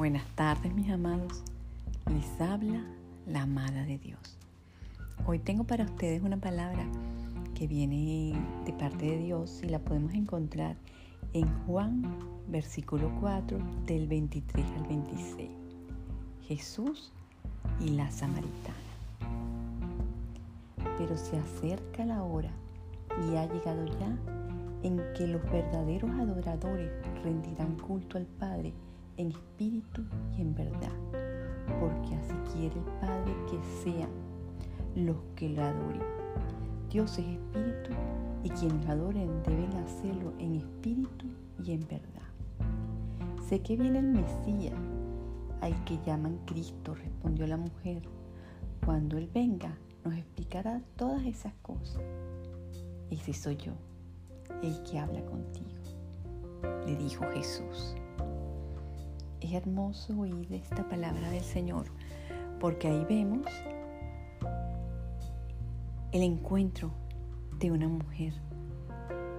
Buenas tardes mis amados, les habla la amada de Dios. Hoy tengo para ustedes una palabra que viene de parte de Dios y la podemos encontrar en Juan versículo 4 del 23 al 26. Jesús y la samaritana. Pero se acerca la hora y ha llegado ya en que los verdaderos adoradores rendirán culto al Padre en espíritu y en verdad, porque así quiere el Padre que sean los que lo adoren. Dios es espíritu y quienes adoren deben hacerlo en espíritu y en verdad. Sé que viene el Mesías, al que llaman Cristo, respondió la mujer. Cuando Él venga, nos explicará todas esas cosas. Ese soy yo, el que habla contigo, le dijo Jesús. Es hermoso oír esta palabra del Señor, porque ahí vemos el encuentro de una mujer,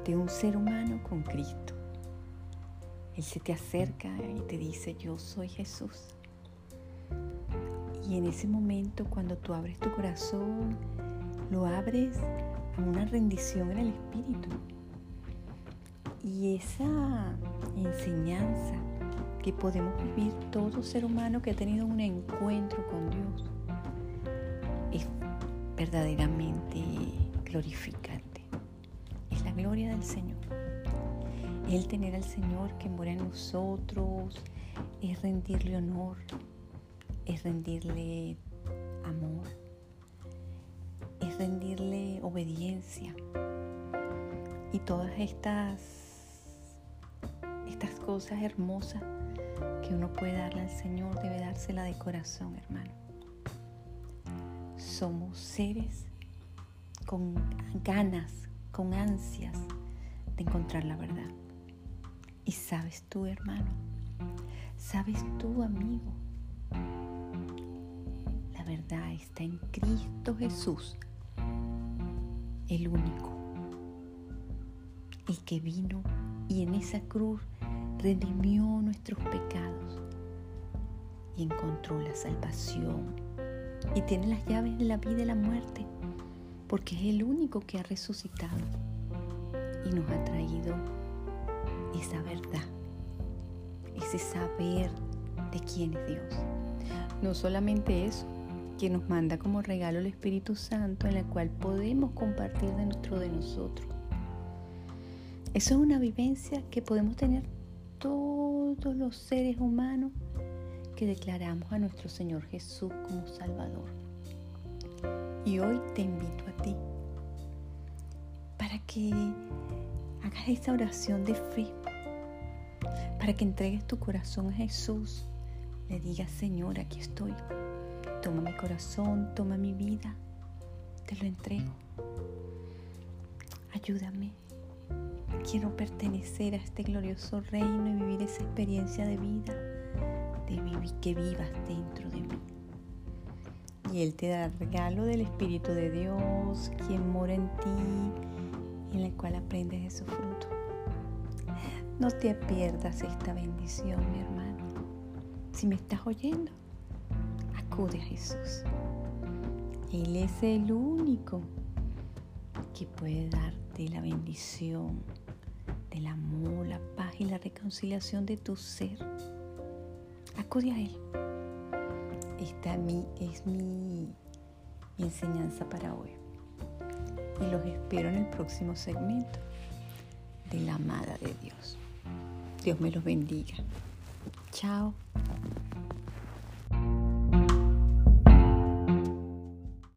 de un ser humano con Cristo. Él se te acerca y te dice, yo soy Jesús. Y en ese momento, cuando tú abres tu corazón, lo abres a una rendición en el Espíritu. Y esa enseñanza que podemos vivir todo ser humano que ha tenido un encuentro con Dios es verdaderamente glorificante. Es la gloria del Señor. El tener al Señor que mora en nosotros es rendirle honor, es rendirle amor, es rendirle obediencia. Y todas estas, estas cosas hermosas que uno puede darle al Señor debe dársela de corazón, hermano. Somos seres con ganas, con ansias de encontrar la verdad. Y sabes tú, hermano, sabes tú, amigo, la verdad está en Cristo Jesús, el único, el que vino y en esa cruz redimió nuestros pecados y encontró la salvación y tiene las llaves de la vida y la muerte porque es el único que ha resucitado y nos ha traído esa verdad, ese saber de quién es Dios. No solamente eso, que nos manda como regalo el Espíritu Santo en el cual podemos compartir dentro de nosotros. Eso es una vivencia que podemos tener todos los seres humanos que declaramos a nuestro Señor Jesús como Salvador. Y hoy te invito a ti para que hagas esta oración de fe, para que entregues tu corazón a Jesús, le digas, Señor, aquí estoy, toma mi corazón, toma mi vida, te lo entrego. Ayúdame Quiero pertenecer a este glorioso reino y vivir esa experiencia de vida, de vivir, que vivas dentro de mí. Y Él te da el regalo del Espíritu de Dios, quien mora en ti, en el cual aprendes de su fruto. No te pierdas esta bendición, mi hermano. Si me estás oyendo, acude a Jesús. Él es el único que puede darte la bendición del amor, la paz y la reconciliación de tu ser. Acude a Él. Esta es mi, mi enseñanza para hoy. Y los espero en el próximo segmento de la amada de Dios. Dios me los bendiga. Chao.